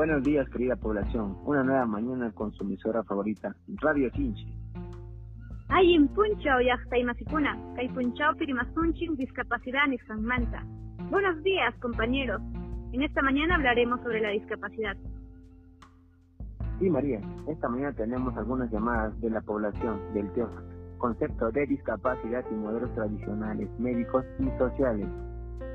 Buenos días, querida población. Una nueva mañana con su emisora favorita, Radio Chinche. Hay en Punchao Yachtaimacipuna, Kay Punchao Pirimasunching Discapacidad Manta. Buenos días, compañeros. En esta mañana hablaremos sobre la discapacidad. Sí, María. Esta mañana tenemos algunas llamadas de la población del tema, concepto de discapacidad y modelos tradicionales, médicos y sociales.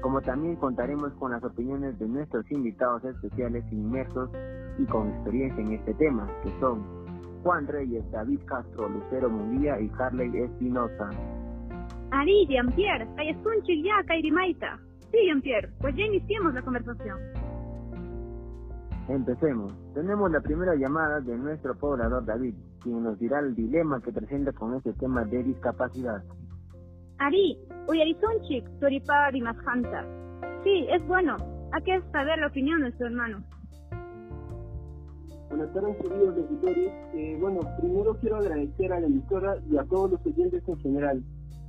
Como también contaremos con las opiniones de nuestros invitados especiales inmersos y con experiencia en este tema, que son Juan Reyes, David Castro, Lucero Munguía y Harley Espinosa. Ari, Jean-Pierre, ya, Kairimaita. Sí, Jean-Pierre, pues ya iniciamos la conversación. Empecemos. Tenemos la primera llamada de nuestro poblador David, quien nos dirá el dilema que presenta con este tema de discapacidad. Ari, Uyarizonchik, Toripa Rimashanta. Sí, es bueno. Hay que saber la opinión de su hermano. Buenas tardes, queridos de Eh, bueno, primero quiero agradecer a la emisora y a todos los oyentes en general.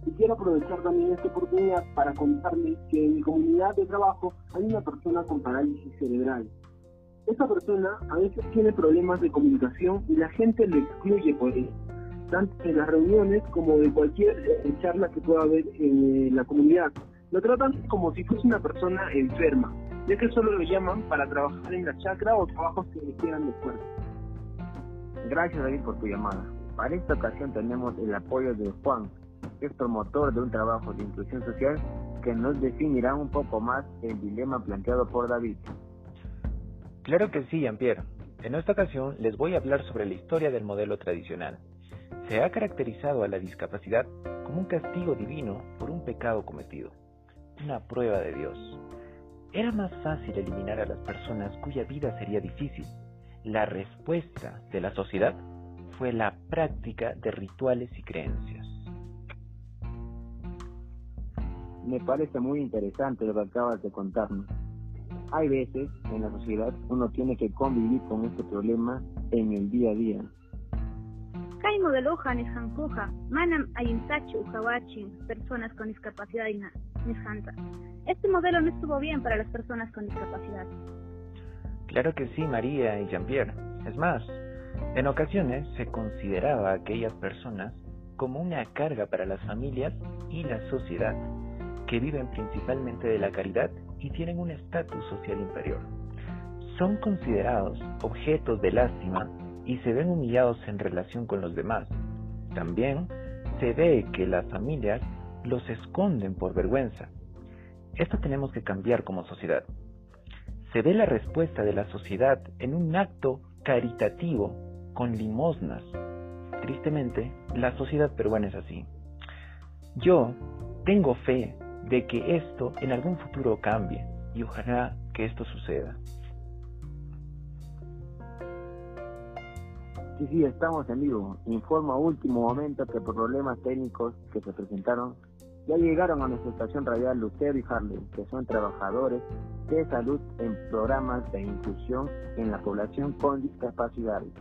Y quiero aprovechar también esta oportunidad para contarles que en mi comunidad de trabajo hay una persona con parálisis cerebral. Esta persona a veces tiene problemas de comunicación y la gente le excluye por ello tanto en las reuniones como de cualquier eh, charla que pueda haber en eh, la comunidad. Lo tratan como si fuese una persona enferma, ya que solo lo llaman para trabajar en la chacra o trabajos que requieran de fuerza. Gracias David por tu llamada. Para esta ocasión tenemos el apoyo de Juan, que es promotor de un trabajo de inclusión social que nos definirá un poco más el dilema planteado por David. Claro que sí, Jean-Pierre. En esta ocasión les voy a hablar sobre la historia del modelo tradicional se ha caracterizado a la discapacidad como un castigo divino por un pecado cometido, una prueba de Dios. Era más fácil eliminar a las personas cuya vida sería difícil. La respuesta de la sociedad fue la práctica de rituales y creencias. Me parece muy interesante lo que acabas de contarnos. Hay veces en la sociedad uno tiene que convivir con este problema en el día a día Kay modeloja nisqankuqa manam ayintachu uhawachin personas con discapacidad nisqanta. Este modelo no estuvo bien para las personas con discapacidad. Claro que sí, María y Jean-Pierre. Es más, en ocasiones se consideraba a aquellas personas como una carga para las familias y la sociedad, que viven principalmente de la caridad y tienen un estatus social inferior. Son considerados objetos de lástima y se ven humillados en relación con los demás. También se ve que las familias los esconden por vergüenza. Esto tenemos que cambiar como sociedad. Se ve la respuesta de la sociedad en un acto caritativo con limosnas. Tristemente, la sociedad peruana es así. Yo tengo fe de que esto en algún futuro cambie y ojalá que esto suceda. Sí, sí, estamos en vivo. Informo a último momento que por problemas técnicos que se presentaron, ya llegaron a nuestra estación radial Lucero y Harley, que son trabajadores de salud en programas de inclusión en la población con discapacidades.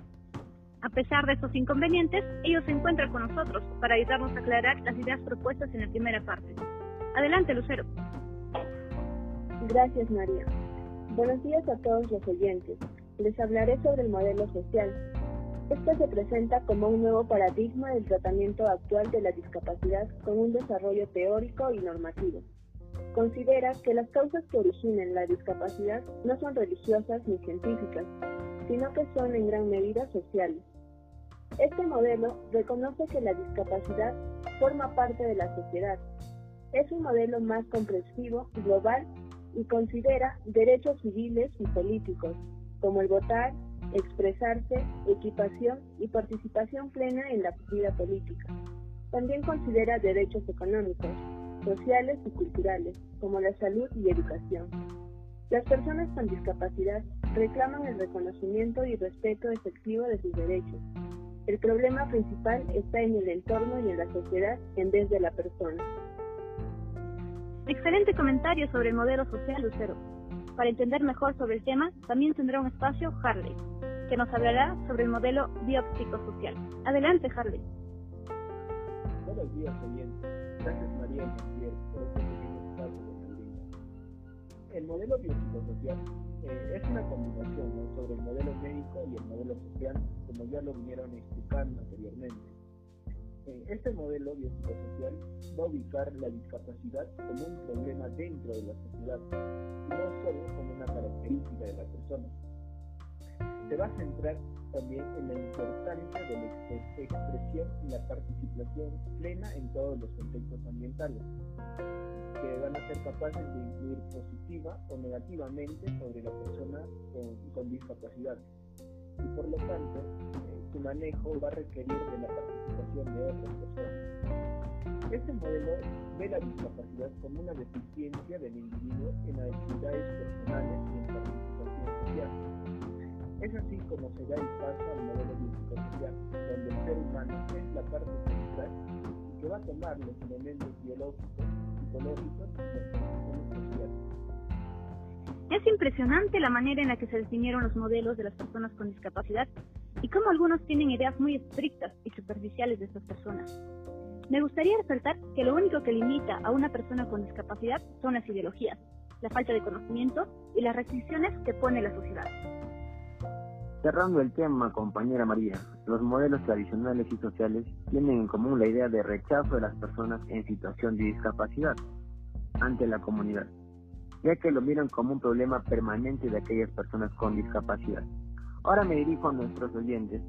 A pesar de estos inconvenientes, ellos se encuentran con nosotros para ayudarnos a aclarar las ideas propuestas en la primera parte. Adelante, Lucero. Gracias, María. Buenos días a todos los oyentes. Les hablaré sobre el modelo social, este se presenta como un nuevo paradigma del tratamiento actual de la discapacidad con un desarrollo teórico y normativo. Considera que las causas que originan la discapacidad no son religiosas ni científicas, sino que son en gran medida sociales. Este modelo reconoce que la discapacidad forma parte de la sociedad. Es un modelo más comprensivo, global y considera derechos civiles y políticos, como el votar, expresarse, equipación y participación plena en la vida política. También considera derechos económicos, sociales y culturales, como la salud y educación. Las personas con discapacidad reclaman el reconocimiento y respeto efectivo de sus derechos. El problema principal está en el entorno y en la sociedad en vez de la persona. Excelente comentario sobre el modelo social, Lucero. Para entender mejor sobre el tema, también tendrá un espacio Harley, que nos hablará sobre el modelo biopsicosocial. Adelante, Harley. Buenos días, oyentes. Gracias, María y por espacio de el modelo biopsicosocial eh, es una combinación sobre el modelo médico y el modelo social, como ya lo vinieron explicando anteriormente. Este modelo biopsicosocial va a ubicar la discapacidad como un problema dentro de la sociedad, no solo como una característica de la persona. Se va a centrar también en la importancia de la expresión y la participación plena en todos los contextos ambientales, que van a ser capaces de influir positiva o negativamente sobre la persona con, discapacidad. Y por lo tanto, su manejo va a requerir de la participación de otras personas. Este modelo ve la discapacidad como una deficiencia del individuo en actividades personales y en participación social es así como se da el paso al modelo biopsicosocial, donde el ser humano es la parte central y que va a tomar los elementos biológicos, psicológicos y las condiciones sociales. Es impresionante la manera en la que se definieron los modelos de las personas con discapacidad y cómo algunos tienen ideas muy estrictas y superficiales de estas personas. Me gustaría resaltar que lo único que limita a una persona con discapacidad son las ideologías, la falta de conocimiento y las restricciones que pone la sociedad. Cerrando el tema, compañera María, los modelos tradicionales y sociales tienen en común la idea de rechazo de las personas en situación de discapacidad ante la comunidad, ya que lo miran como un problema permanente de aquellas personas con discapacidad. Ahora me dirijo a nuestros oyentes.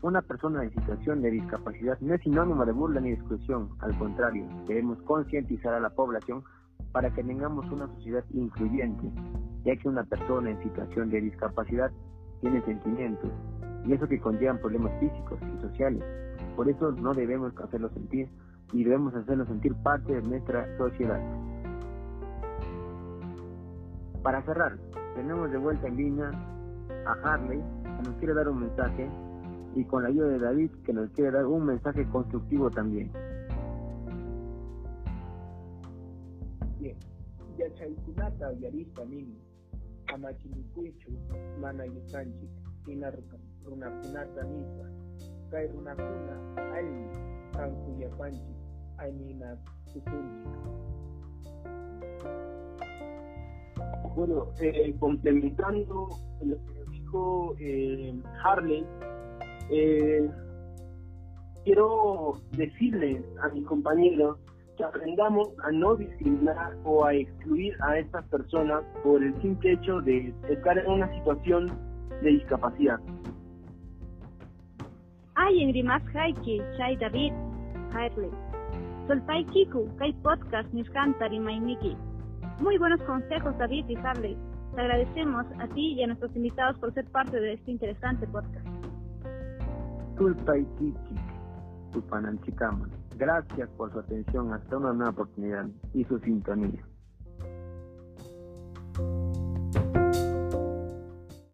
Una persona en situación de discapacidad no es sinónimo de burla ni de exclusión, al contrario, debemos concientizar a la población para que tengamos una sociedad incluyente, ya que una persona en situación de discapacidad tiene sentimientos y eso que conllevan problemas físicos y sociales. Por eso no debemos hacerlo sentir y debemos hacerlo sentir parte de nuestra sociedad. Para cerrar, tenemos de vuelta en línea a Harley que nos quiere dar un mensaje y con la ayuda de David que nos quiere dar un mensaje constructivo también. Bien, Yachaikunata Yarista Mimi amachinicuichu mana yukanchik hina runakunata nispa kay runakuna alli kankullapanchik ayminakusunchik Bueno, eh, complementando lo que dijo eh, Harley, eh, quiero decirle a mis compañeros que aprendamos a no discriminar o a excluir a estas personas por el simple hecho de estar en una situación de discapacidad. Ay, en Rimas Haiki, Chay David, Harley. Solpai Kiku, Kai Podcast, Niskanta, Rimaimiki. Muy buenos consejos, David y Harley. Te agradecemos a ti y a nuestros invitados por ser parte de este interesante podcast. Gracias por su atención. Hasta una nueva oportunidad y su sintonía.